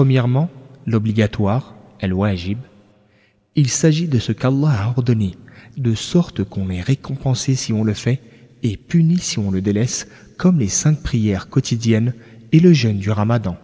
premièrement l'obligatoire, el-wajib. Il s'agit de ce qu'Allah a ordonné, de sorte qu'on est récompensé si on le fait et puni si on le délaisse, comme les cinq prières quotidiennes et le jeûne du ramadan.